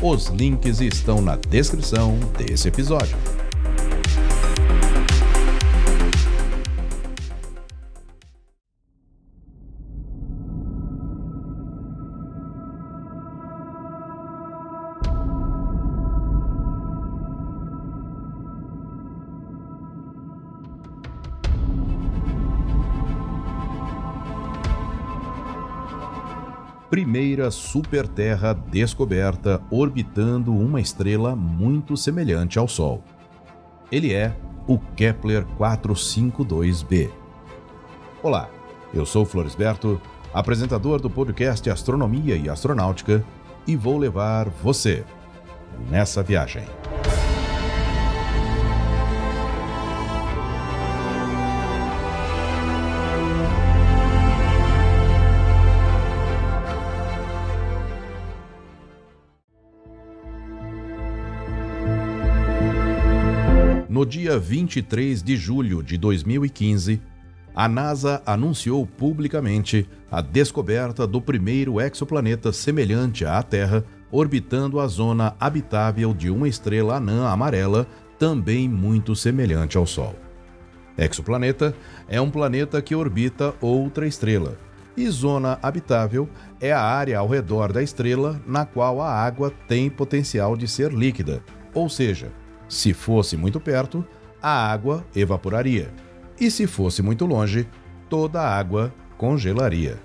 Os links estão na descrição desse episódio. Primeira superterra descoberta orbitando uma estrela muito semelhante ao Sol. Ele é o Kepler 452b. Olá, eu sou Floresberto, apresentador do podcast Astronomia e Astronáutica, e vou levar você nessa viagem. No dia 23 de julho de 2015, a NASA anunciou publicamente a descoberta do primeiro exoplaneta semelhante à Terra orbitando a zona habitável de uma estrela anã amarela, também muito semelhante ao Sol. Exoplaneta é um planeta que orbita outra estrela, e zona habitável é a área ao redor da estrela na qual a água tem potencial de ser líquida, ou seja, se fosse muito perto, a água evaporaria, e se fosse muito longe, toda a água congelaria.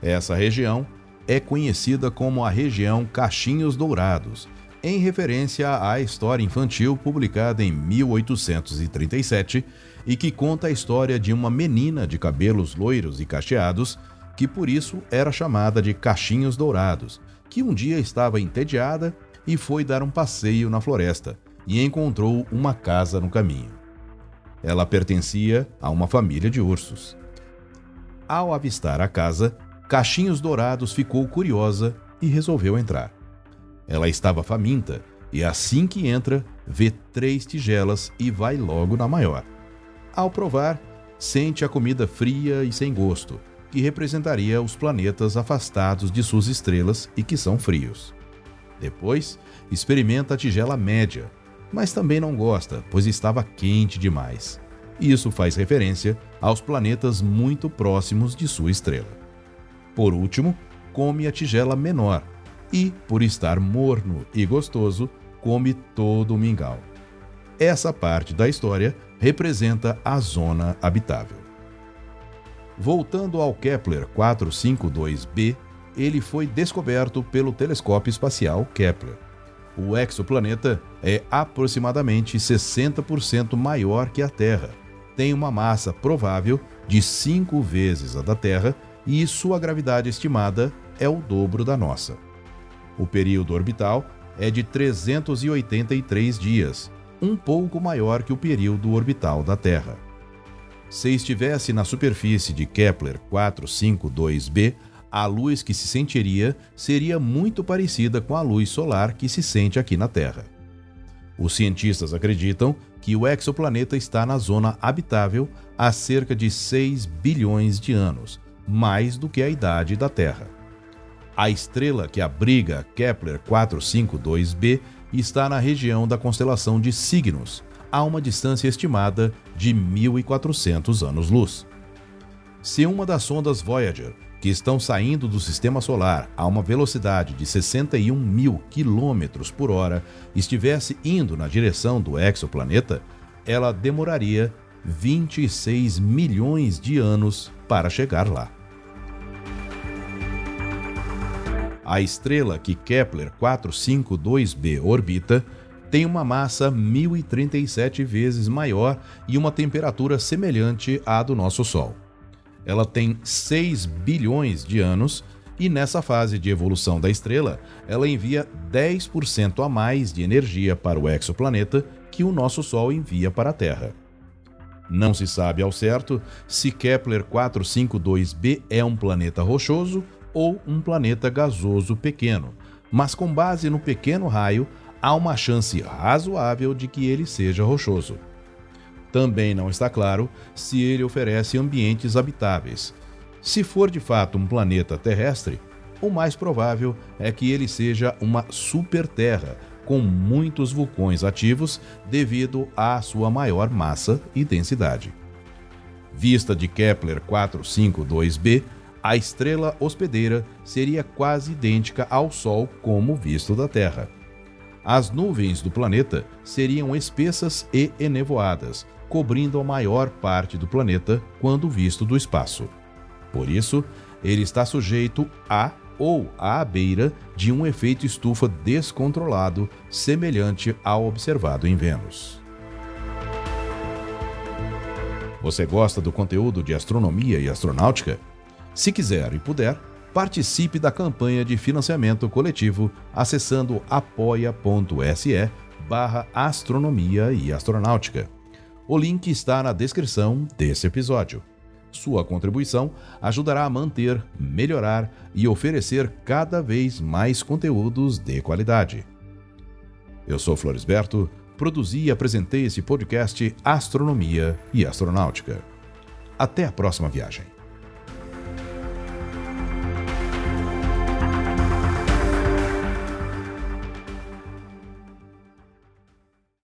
Essa região é conhecida como a região Cachinhos Dourados, em referência à história infantil publicada em 1837 e que conta a história de uma menina de cabelos loiros e cacheados que por isso era chamada de Cachinhos Dourados, que um dia estava entediada e foi dar um passeio na floresta e encontrou uma casa no caminho. Ela pertencia a uma família de ursos. Ao avistar a casa, Cachinhos Dourados ficou curiosa e resolveu entrar. Ela estava faminta e assim que entra, vê três tigelas e vai logo na maior. Ao provar, sente a comida fria e sem gosto, que representaria os planetas afastados de suas estrelas e que são frios. Depois, experimenta a tigela média, mas também não gosta, pois estava quente demais. Isso faz referência aos planetas muito próximos de sua estrela. Por último, come a tigela menor e, por estar morno e gostoso, come todo o mingau. Essa parte da história representa a zona habitável. Voltando ao Kepler 452b, ele foi descoberto pelo telescópio espacial Kepler o exoplaneta é aproximadamente 60% maior que a Terra, tem uma massa provável de cinco vezes a da Terra e sua gravidade estimada é o dobro da nossa. O período orbital é de 383 dias, um pouco maior que o período orbital da Terra. Se estivesse na superfície de Kepler 452b, a luz que se sentiria seria muito parecida com a luz solar que se sente aqui na Terra. Os cientistas acreditam que o exoplaneta está na zona habitável há cerca de 6 bilhões de anos, mais do que a idade da Terra. A estrela que abriga Kepler 452b está na região da constelação de Cygnus, a uma distância estimada de 1.400 anos-luz. Se uma das sondas Voyager que estão saindo do sistema solar a uma velocidade de 61 mil quilômetros por hora estivesse indo na direção do exoplaneta, ela demoraria 26 milhões de anos para chegar lá. A estrela que Kepler 452b orbita tem uma massa 1037 vezes maior e uma temperatura semelhante à do nosso Sol ela tem 6 bilhões de anos E nessa fase de evolução da estrela, ela envia 10% a mais de energia para o exoplaneta que o nosso Sol envia para a Terra. Não se sabe ao certo se Kepler 452b é um planeta rochoso ou um planeta gasoso pequeno, mas com base no pequeno raio, há uma chance razoável de que ele seja rochoso. Também não está claro se ele oferece ambientes habitáveis. Se for de fato um planeta terrestre, o mais provável é que ele seja uma superterra com muitos vulcões ativos devido à sua maior massa e densidade. Vista de Kepler 452b, a estrela hospedeira seria quase idêntica ao Sol como visto da Terra. As nuvens do planeta seriam espessas e enevoadas, cobrindo a maior parte do planeta quando visto do espaço. Por isso, ele está sujeito a ou à beira de um efeito estufa descontrolado, semelhante ao observado em Vênus. Você gosta do conteúdo de astronomia e astronáutica? Se quiser e puder, participe da campanha de financiamento coletivo acessando apoia.se barra astronomia e astronáutica. O link está na descrição desse episódio. Sua contribuição ajudará a manter, melhorar e oferecer cada vez mais conteúdos de qualidade. Eu sou Floresberto, produzi e apresentei esse podcast Astronomia e Astronáutica. Até a próxima viagem.